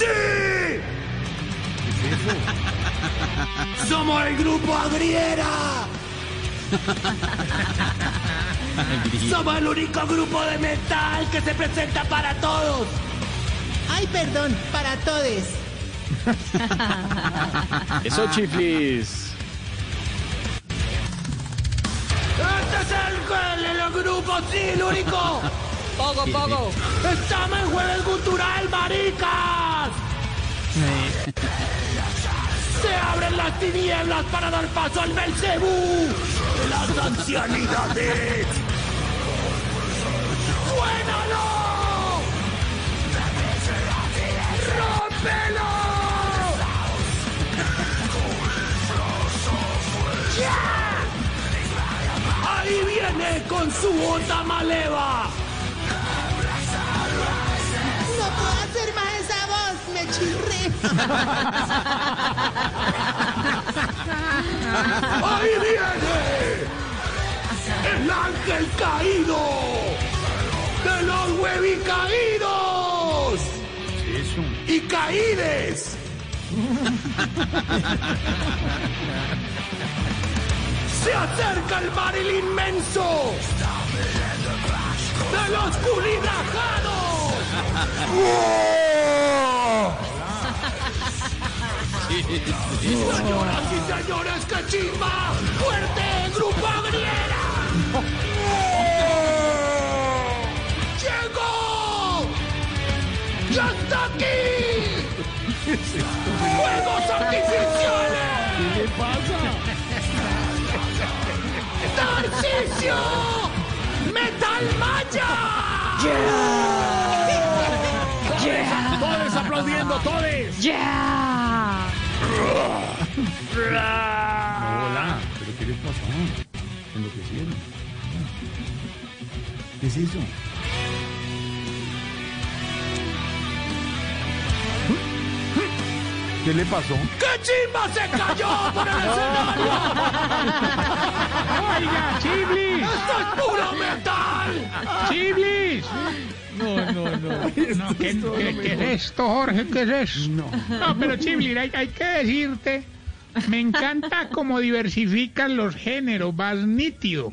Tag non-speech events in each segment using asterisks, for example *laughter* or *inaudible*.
¿Qué es esto? ¡Sí! ¡Somos el grupo Agriera! ¡Somos el único grupo de metal que se presenta para todos! Ay, perdón, para todos. Eso, chiflis. ¡Este es el, el, el grupo, sí, el único! Poco, poco. ¡Estamos en Jueves Cultural, maricas! Se abren las tinieblas para dar paso al Belcebú de las ancianidades. ¡Suénalo! ¡Rómpelo! ¡Ya! Ahí viene con su onda maleva. ¡Ahí viene! ¡El ángel caído! ¡De los huevicaídos! ¡Y caídes! ¡Se acerca el barril inmenso! ¡De los culibrajados! Señoras y señores, que chimba, fuerte, grupo agriera. ¡Llegó! ¡Ya está aquí! ¡Fuegos artificiales! ¿Qué le pasa? ¡Tarcisio! ¡Metal Maya! Todos aplaudiendo, todos. Hola, pero ¿qué les pasó? Enloquecieron. ¿Qué es eso? ¿Qué le pasó? ¡Qué chimba se cayó por el escenario! *laughs* Oiga, Chiblis, ¡Esto es puro metal! Chiblis. No, no, no. *laughs* no ¿qué, qué- qué es esto, Jorge? ¿Qué es esto? No, pero Chiblis, hay, hay que decirte, me encanta cómo diversifican los géneros, vas nítido.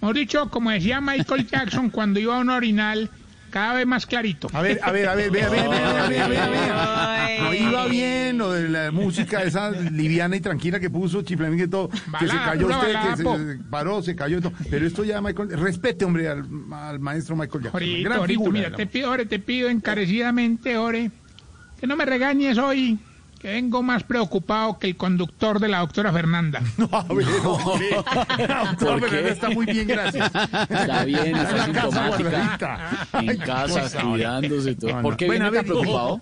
Mejor dicho, como decía Michael Jackson cuando iba a un orinal, cada vez más clarito. A ver, a ver, a ver, vea, vea, vea, vea, vea, vea. No iba bien lo de la música esa liviana y tranquila que puso Chiflamín y todo, que se cayó usted, balada, que se, paró, se cayó y todo. Pero esto ya, Michael, respete, hombre, al, al maestro Michael Jackson. Mira, te pido, Ore, te pido encarecidamente, Ore, que no me regañes hoy, vengo más preocupado que el conductor de la doctora Fernanda. *laughs* No, a ver, hombre. *laughs* La doctora. Fernanda está muy bien, gracias. Está bien, está en la casa sintomática. guardadita. En casa, cosa, cuidándose todo. No, no. ¿Por qué Bueno, viene a tan ver, preocupado?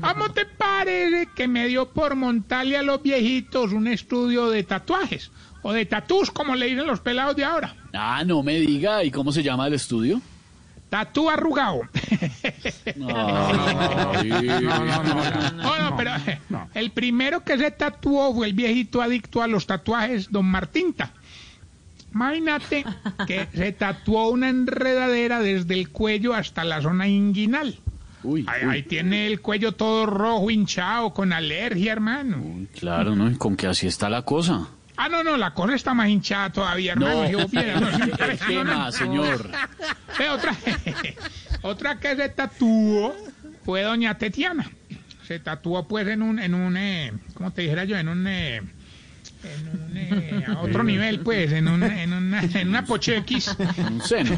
¿Cómo te parece que me dio por montarle a los viejitos un estudio de tatuajes? O de tatús, como le dicen los pelados de ahora. Ah, no me diga. ¿Y cómo se llama el estudio? Tatú arrugado. *laughs* No, no, no. No, no, pero no. el primero que se tatuó fue el viejito adicto a los tatuajes, don Martinta. Imagínate que se tatuó una enredadera desde el cuello hasta la zona inguinal. Uy, Ahí, uy, ahí tiene el cuello todo rojo, hinchado, con alergia, hermano. claro, ¿no? ¿Y con que así está la cosa? Ah, no, no, la cosa está más hinchada todavía, hermano. No, mira, *laughs* no, es ¿qué impresionante. más, señor? Otra, *laughs* otra que se tatuó fue doña Tetiana. Se tatuó pues en un, en un, eh, ¿cómo te dijera yo? En un, eh, en un, eh, a otro nivel pues, en, un, en una, en una pochequis, Un seno.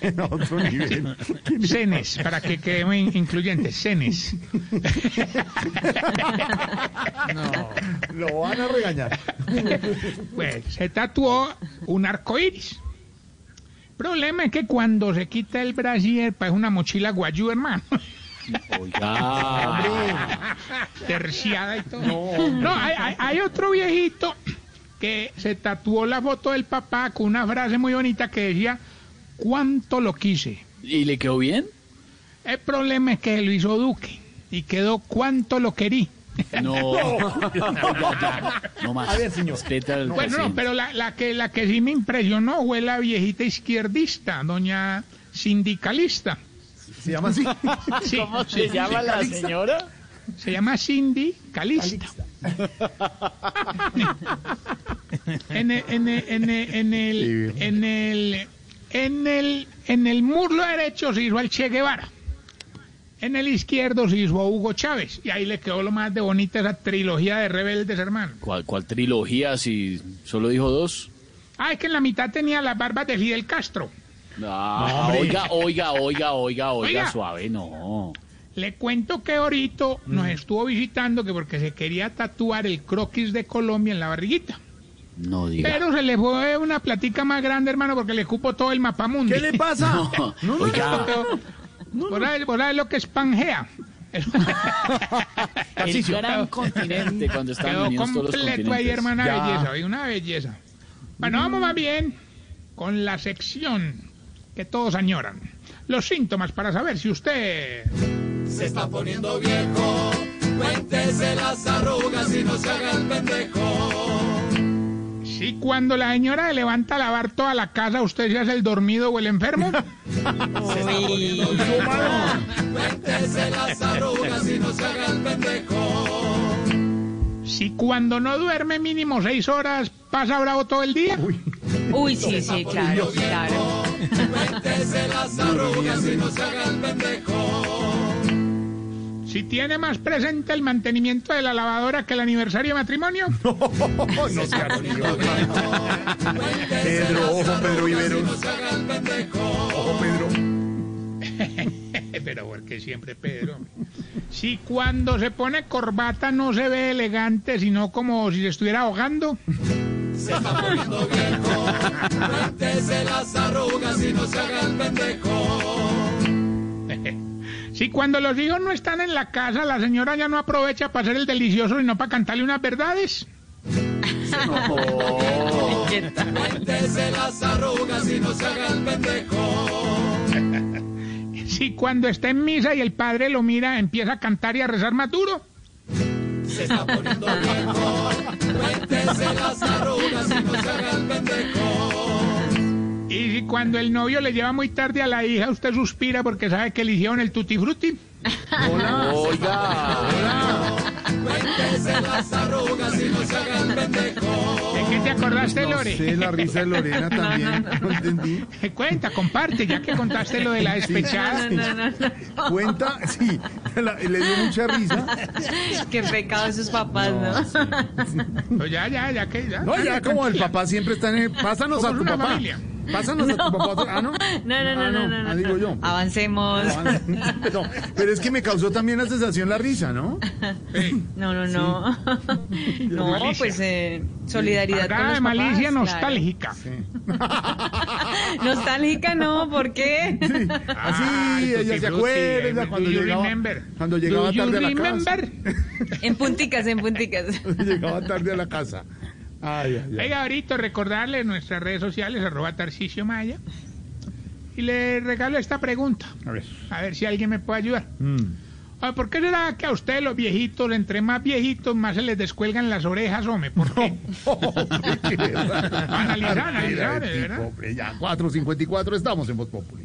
En otro nivel. cenes, para que quede muy incluyente, cenes. Lo van a regañar. Pues se tatuó un arco iris. problema es que cuando se quita el brasier, parece una mochila guayú, hermano. Oiga. Terciada y todo. No, hay, hay- hay otro viejito que se tatuó la foto del papá con una frase muy bonita que decía, ¿cuánto lo quise? ¿Y le quedó bien? El problema es que lo hizo Duque y quedó ¿cuánto lo querí? No. No más. A ver, señor. Bueno, no, pero la, la que, la que sí me impresionó fue la viejita izquierdista, doña sindicalista. Se llama así. *laughs* Sí, ¿Cómo se llama la señora? Se llama Cindy Calista. en el, en el, en el, en el, en el, en el, en el muslo derecho se hizo al Che Guevara. En el izquierdo se hizo a Hugo Chávez. Y ahí le quedó lo más de bonita esa trilogía de rebeldes, hermano. ¿Cuál, cuál trilogía si solo dijo dos? Ah, es que en la mitad tenía las barbas de Fidel Castro. Ah, oiga, oiga, oiga, oiga, oiga, Oiga. suave, no. Le cuento que Orito nos estuvo visitando que porque se quería tatuar el croquis de Colombia en la barriguita. No diga. Pero se le fue una platica más grande, hermano, porque le cupo todo el mapamundi. ¿Qué le pasa? No, oiga, ¿Vos sabés, vos sabés lo que es Pangea? *laughs* el gran continente cuando estaban Quedó unidos todos los completo ahí, hermana, Ya. belleza, oye, una belleza. Bueno, vamos más bien con la sección que todos añoran. Los síntomas para saber si usted... Se está poniendo viejo. Cuéntese las arrugas y no se haga el pendejo. Si cuando la señora le levanta a lavar toda la casa, usted se hace el dormido o el enfermo. *laughs* Cuéntese las arrugas y no se haga el pendejo. Si cuando no duerme mínimo seis horas, pasa bravo todo el día. Uy, sí, sí, claro, claro. Cuéntese las *laughs* arrugas y no se haga el pendejo. Si tiene más presente el mantenimiento de la lavadora que el aniversario de matrimonio. *laughs* No sea así, hombre. Pedro, ojo, Pedro Viveros. Ojo, Pedro. *laughs* Pero porque siempre Pedro. Si cuando se pone corbata no se ve elegante, sino como si se estuviera ahogando. Cuéntese las arrugas y no se haga el pendejo. Si cuando los hijos no están en la casa, la señora ya no aprovecha para hacer el delicioso, sino para cantarle unas verdades. Cuéntese las arrugas y no se haga el pendejo. *laughs* Si cuando está en misa y el padre lo mira, empieza a cantar y a rezar más duro. Se está poniendo viejo. Cuéntese las arrugas y no se haga el pendejo. Y si cuando el novio le lleva muy tarde a la hija, usted suspira porque sabe que le hicieron el tutti frutti. Cuéntese las arrugas y no se pendejo. ¿De qué te acordaste, No Lore? sé, la risa de Lorena también. *laughs* No entendí. Cuenta, comparte, ya que contaste lo de la despechada. No, no, no. Cuenta, sí, *laughs* la- le dio mucha risa. Qué pecado sus papás, ¿no? Pues ya, ya, ya que ya. No, ya como el papá siempre está en el... Pásanos a tu una papá. familia. Pásanos a tu papá. Ah, no. No, no, no, Ah, no, no, no. Ah, digo yo. Avancemos. *laughs* No, pero *laughs* es que me causó también la sensación la risa, ¿no? No, no, no. *laughs* No, Malicia. pues eh, solidaridad con Cargada los de papás. malicia claro. nostálgica. Nostálgica no, ¿por qué? Ah, Así, el ella se acuerda cuando llegaba, cuando llegaba tarde a la remember? casa. En punticas, en punticas. llegaba tarde a la casa. Ay, ay, ay. Oiga, ahorita recordarle en nuestras redes sociales, arroba Tarcisio Maya. Y le regalo esta pregunta. A ver. A ver si alguien me puede ayudar. Mm. Ay, ¿Por qué será que a ustedes los viejitos, entre más viejitos, más se les descuelgan las orejas, hombre? ¿Por qué? *laughs* Analizar, analizar, verdad. hombre, ya, 4.54 estamos en Voz Populi.